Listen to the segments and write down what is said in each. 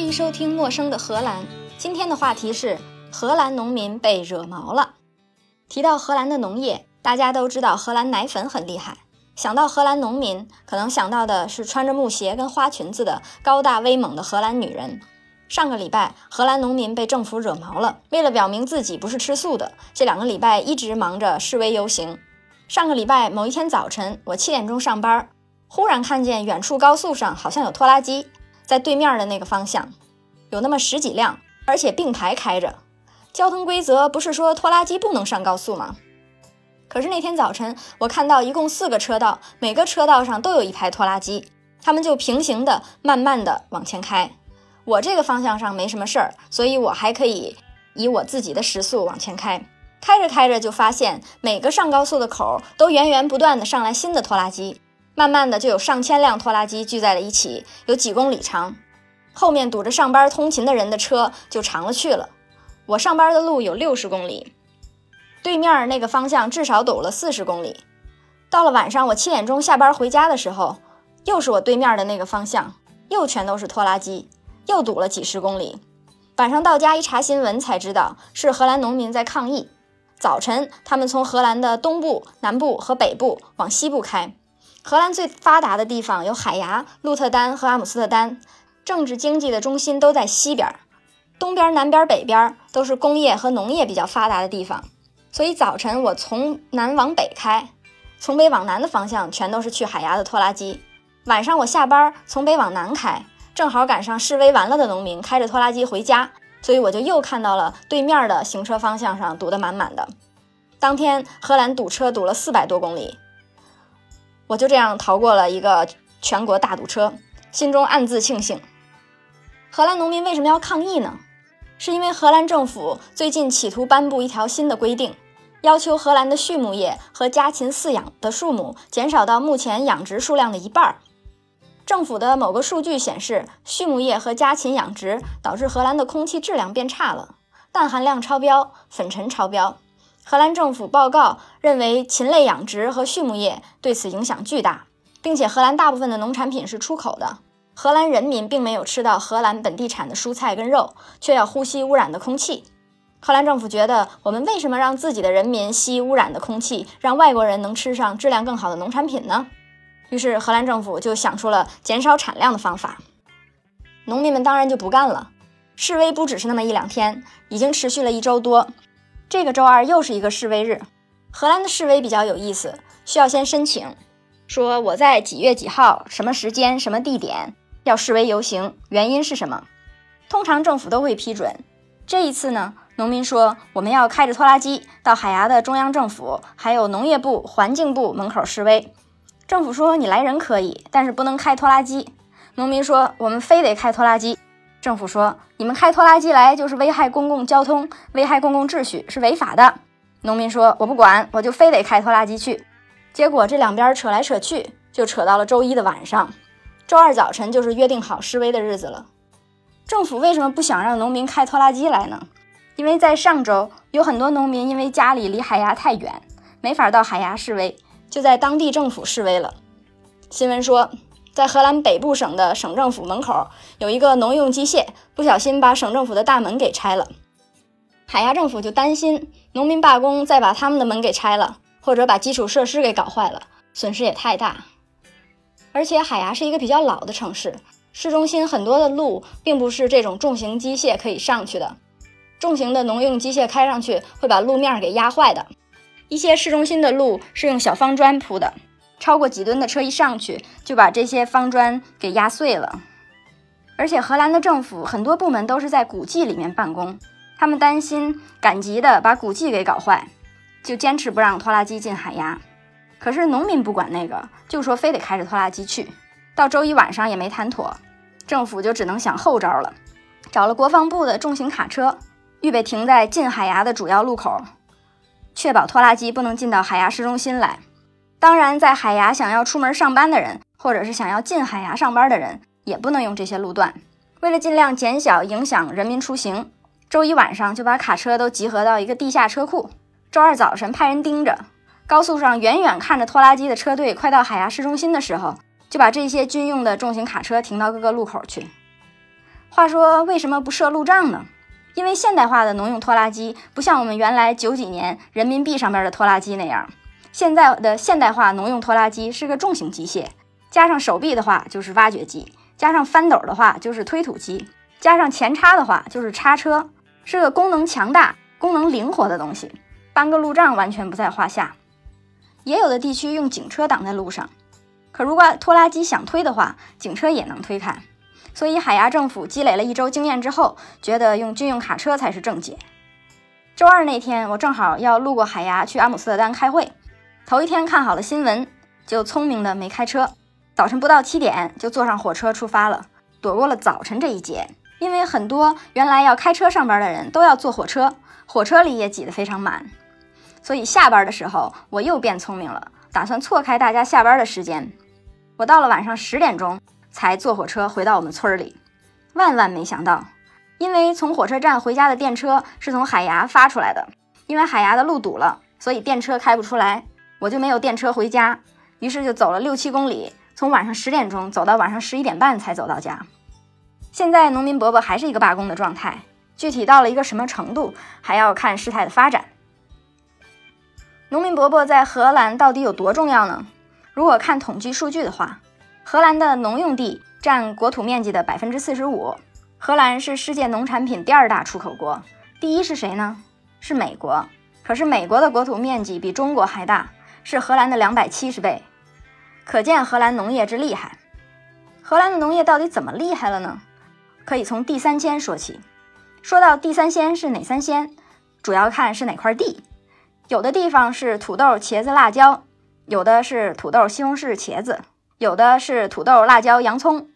欢迎收听《陌生的荷兰》。今天的话题是荷兰农民被惹毛了。提到荷兰的农业，大家都知道荷兰奶粉很厉害。想到荷兰农民，可能想到的是穿着木鞋跟花裙子的高大威猛的荷兰女人。上个礼拜，荷兰农民被政府惹毛了，为了表明自己不是吃素的，这两个礼拜一直忙着示威游行。上个礼拜某一天早晨，我七点钟上班，忽然看见远处高速上好像有拖拉机。在对面的那个方向，有那么十几辆，而且并排开着。交通规则不是说拖拉机不能上高速吗？可是那天早晨，我看到一共四个车道，每个车道上都有一排拖拉机，他们就平行的、慢慢的往前开。我这个方向上没什么事儿，所以我还可以以我自己的时速往前开。开着开着，就发现每个上高速的口都源源不断的上来新的拖拉机。慢慢的，就有上千辆拖拉机聚在了一起，有几公里长。后面堵着上班通勤的人的车就长了去了。我上班的路有六十公里，对面那个方向至少堵了四十公里。到了晚上，我七点钟下班回家的时候，又是我对面的那个方向，又全都是拖拉机，又堵了几十公里。晚上到家一查新闻才知道，是荷兰农民在抗议。早晨，他们从荷兰的东部、南部和北部往西部开。荷兰最发达的地方有海牙、鹿特丹和阿姆斯特丹，政治经济的中心都在西边，东边、南边、北边都是工业和农业比较发达的地方。所以早晨我从南往北开，从北往南的方向全都是去海牙的拖拉机。晚上我下班从北往南开，正好赶上示威完了的农民开着拖拉机回家，所以我就又看到了对面的行车方向上堵得满满的。当天荷兰堵车堵了四百多公里。我就这样逃过了一个全国大堵车，心中暗自庆幸。荷兰农民为什么要抗议呢？是因为荷兰政府最近企图颁布一条新的规定，要求荷兰的畜牧业和家禽饲养的数目减少到目前养殖数量的一半儿。政府的某个数据显示，畜牧业和家禽养殖导致荷兰的空气质量变差了，氮含量超标，粉尘超标。荷兰政府报告认为，禽类养殖和畜牧业对此影响巨大，并且荷兰大部分的农产品是出口的。荷兰人民并没有吃到荷兰本地产的蔬菜跟肉，却要呼吸污染的空气。荷兰政府觉得，我们为什么让自己的人民吸污染的空气，让外国人能吃上质量更好的农产品呢？于是，荷兰政府就想出了减少产量的方法。农民们当然就不干了。示威不只是那么一两天，已经持续了一周多。这个周二又是一个示威日。荷兰的示威比较有意思，需要先申请，说我在几月几号、什么时间、什么地点要示威游行，原因是什么？通常政府都会批准。这一次呢，农民说我们要开着拖拉机到海牙的中央政府，还有农业部、环境部门口示威。政府说你来人可以，但是不能开拖拉机。农民说我们非得开拖拉机。政府说：“你们开拖拉机来就是危害公共交通，危害公共秩序，是违法的。”农民说：“我不管，我就非得开拖拉机去。”结果这两边扯来扯去，就扯到了周一的晚上。周二早晨就是约定好示威的日子了。政府为什么不想让农民开拖拉机来呢？因为在上周，有很多农民因为家里离海牙太远，没法到海牙示威，就在当地政府示威了。新闻说。在荷兰北部省的省政府门口有一个农用机械，不小心把省政府的大门给拆了。海牙政府就担心农民罢工再把他们的门给拆了，或者把基础设施给搞坏了，损失也太大。而且海牙是一个比较老的城市，市中心很多的路并不是这种重型机械可以上去的，重型的农用机械开上去会把路面给压坏的。一些市中心的路是用小方砖铺的。超过几吨的车一上去，就把这些方砖给压碎了。而且荷兰的政府很多部门都是在古迹里面办公，他们担心赶集的把古迹给搞坏，就坚持不让拖拉机进海牙。可是农民不管那个，就说非得开着拖拉机去。到周一晚上也没谈妥，政府就只能想后招了，找了国防部的重型卡车，预备停在进海牙的主要路口，确保拖拉机不能进到海牙市中心来。当然，在海牙想要出门上班的人，或者是想要进海牙上班的人，也不能用这些路段。为了尽量减小影响人民出行，周一晚上就把卡车都集合到一个地下车库。周二早晨派人盯着，高速上远远看着拖拉机的车队快到海牙市中心的时候，就把这些军用的重型卡车停到各个路口去。话说为什么不设路障呢？因为现代化的农用拖拉机不像我们原来九几年人民币上边的拖拉机那样，现在的现代化农用拖拉机是个重型机械，加上手臂的话就是挖掘机，加上翻斗的话就是推土机，加上前叉的话就是叉车，是个功能强大、功能灵活的东西，搬个路障完全不在话下。也有的地区用警车挡在路上，可如果拖拉机想推的话，警车也能推开。所以海牙政府积累了一周经验之后，觉得用军用卡车才是正解。周二那天，我正好要路过海牙去阿姆斯特丹开会，头一天看好了新闻，就聪明的没开车。早晨不到七点就坐上火车出发了，躲过了早晨这一劫。因为很多原来要开车上班的人都要坐火车，火车里也挤得非常满。所以下班的时候，我又变聪明了，打算错开大家下班的时间。我到了晚上十点钟才坐火车回到我们村里。万万没想到，因为从火车站回家的电车是从海牙发出来的，因为海牙的路堵了，所以电车开不出来，我就没有电车回家。于是就走了六七公里，从晚上十点钟走到晚上十一点半才走到家。现在农民伯伯还是一个罢工的状态，具体到了一个什么程度，还要看事态的发展。农民伯伯在荷兰到底有多重要呢？如果看统计数据的话，荷兰的农用地占国土面积的百分之四十五。荷兰是世界农产品第二大出口国，第一是谁呢？是美国。可是美国的国土面积比中国还大，是荷兰的两百七十倍，可见荷兰农业之厉害。荷兰的农业到底怎么厉害了呢？可以从地三鲜说起。说到地三鲜是哪三鲜，主要看是哪块地。有的地方是土豆、茄子、辣椒，有的是土豆、西红柿、茄子，有的是土豆、辣椒、洋葱。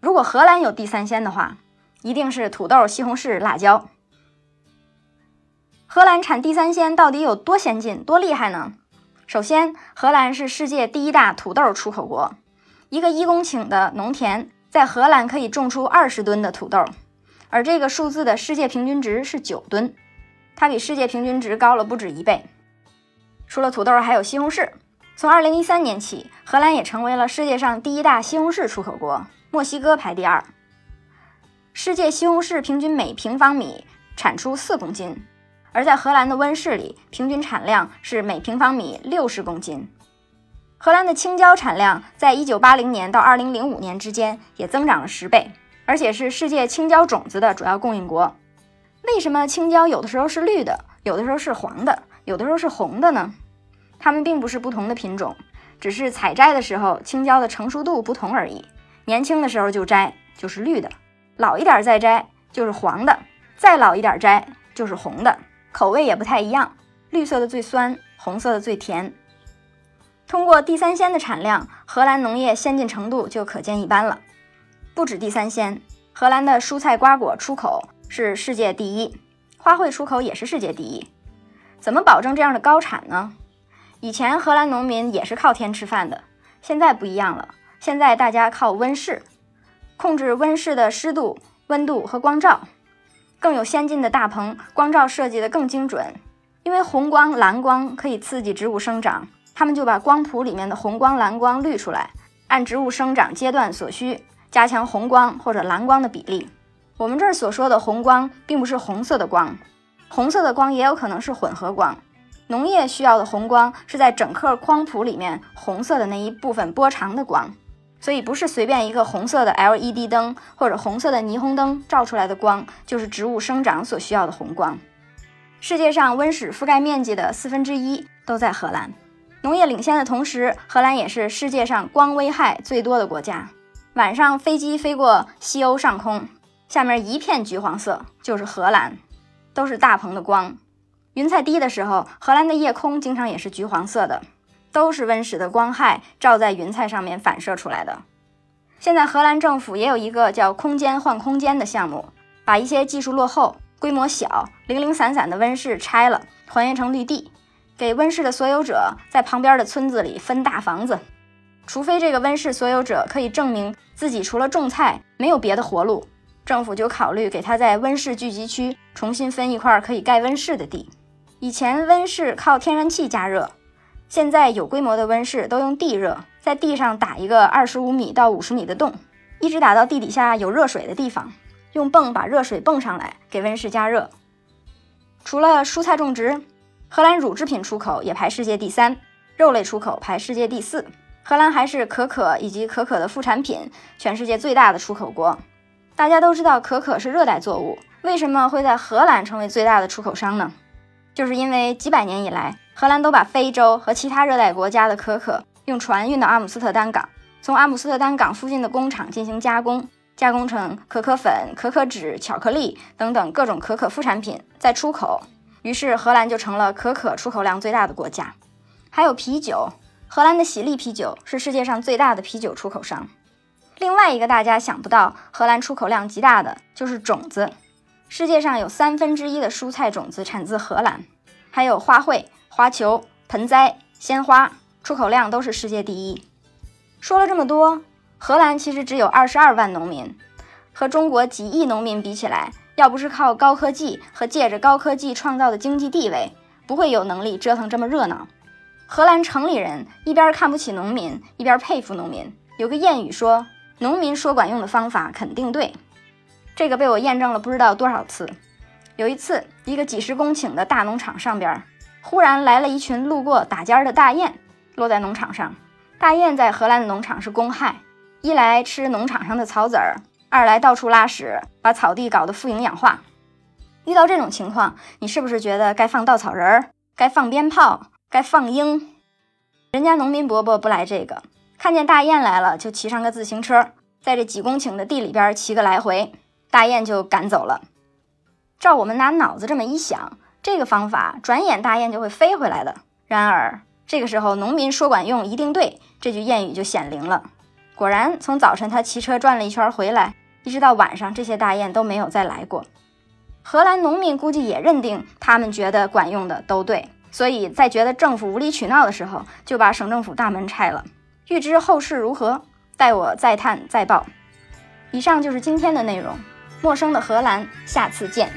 如果荷兰有地三鲜的话，一定是土豆、西红柿、辣椒。荷兰产地三鲜到底有多先进、多厉害呢？首先，荷兰是世界第一大土豆出口国，一个一公顷的农田在荷兰可以种出二十吨的土豆，而这个数字的世界平均值是九吨。它比世界平均值高了不止一倍。除了土豆，还有西红柿。从2013年起，荷兰也成为了世界上第一大西红柿出口国，墨西哥排第二。世界西红柿平均每平方米产出四公斤，而在荷兰的温室里，平均产量是每平方米六十公斤。荷兰的青椒产量在1980年到2005年之间也增长了十倍，而且是世界青椒种子的主要供应国。为什么青椒有的时候是绿的，有的时候是黄的，有的时候是红的呢？它们并不是不同的品种，只是采摘的时候青椒的成熟度不同而已。年轻的时候就摘就是绿的，老一点再摘就是黄的，再老一点摘就是红的，口味也不太一样。绿色的最酸，红色的最甜。通过地三鲜的产量，荷兰农业先进程度就可见一斑了。不止地三鲜，荷兰的蔬菜瓜果出口。是世界第一，花卉出口也是世界第一。怎么保证这样的高产呢？以前荷兰农民也是靠天吃饭的，现在不一样了。现在大家靠温室，控制温室的湿度、温度和光照。更有先进的大棚，光照设计的更精准。因为红光、蓝光可以刺激植物生长，他们就把光谱里面的红光、蓝光滤出来，按植物生长阶段所需，加强红光或者蓝光的比例。我们这儿所说的红光，并不是红色的光，红色的光也有可能是混合光。农业需要的红光是在整个光谱里面红色的那一部分波长的光，所以不是随便一个红色的 LED 灯或者红色的霓虹灯照出来的光就是植物生长所需要的红光。世界上温室覆盖面积的四分之一都在荷兰，农业领先的同时，荷兰也是世界上光危害最多的国家。晚上飞机飞过西欧上空。下面一片橘黄色，就是荷兰，都是大棚的光。云彩低的时候，荷兰的夜空经常也是橘黄色的，都是温室的光害照在云彩上面反射出来的。现在荷兰政府也有一个叫“空间换空间”的项目，把一些技术落后、规模小、零零散散的温室拆了，还原成绿地，给温室的所有者在旁边的村子里分大房子。除非这个温室所有者可以证明自己除了种菜没有别的活路。政府就考虑给他在温室聚集区重新分一块可以盖温室的地。以前温室靠天然气加热，现在有规模的温室都用地热，在地上打一个二十五米到五十米的洞，一直打到地底下有热水的地方。用泵把热水泵上来，给温室加热。除了蔬菜种植，荷兰乳制品出口也排世界第三，肉类出口排世界第四。荷兰还是可可以及可可的副产品全世界最大的出口国。大家都知道可可是热带作物，为什么会在荷兰成为最大的出口商呢？就是因为几百年以来，荷兰都把非洲和其他热带国家的可可用船运到阿姆斯特丹港，从阿姆斯特丹港附近的工厂进行加工，加工成可可粉、可可脂、巧克力等等各种可可副产品，再出口。于是荷兰就成了可可出口量最大的国家。还有啤酒。荷兰的喜力啤酒是世界上最大的啤酒出口商。另外一个大家想不到，荷兰出口量极大的就是种子。世界上有三分之一的蔬菜种子产自荷兰，还有花卉、花球、盆栽、鲜花，出口量都是世界第一。说了这么多，荷兰其实只有二十二万农民，和中国几亿农民比起来，要不是靠高科技和借着高科技创造的经济地位，不会有能力折腾这么热闹。荷兰城里人一边看不起农民，一边佩服农民。有个谚语说：“农民说管用的方法肯定对。”这个被我验证了不知道多少次。有一次，一个几十公顷的大农场上边，忽然来了一群路过打尖儿的大雁，落在农场上。大雁在荷兰的农场是公害，一来吃农场上的草籽儿，二来到处拉屎，把草地搞得富营养化。遇到这种情况，你是不是觉得该放稻草人儿，该放鞭炮？该放鹰，人家农民伯伯不来这个，看见大雁来了，就骑上个自行车，在这几公顷的地里边骑个来回，大雁就赶走了。照我们拿脑子这么一想，这个方法转眼大雁就会飞回来的。然而这个时候，农民说管用一定对，这句谚语就显灵了。果然，从早晨他骑车转了一圈回来，一直到晚上，这些大雁都没有再来过。荷兰农民估计也认定，他们觉得管用的都对。所以在觉得政府无理取闹的时候，就把省政府大门拆了。欲知后事如何，待我再探再报。以上就是今天的内容。陌生的荷兰，下次见。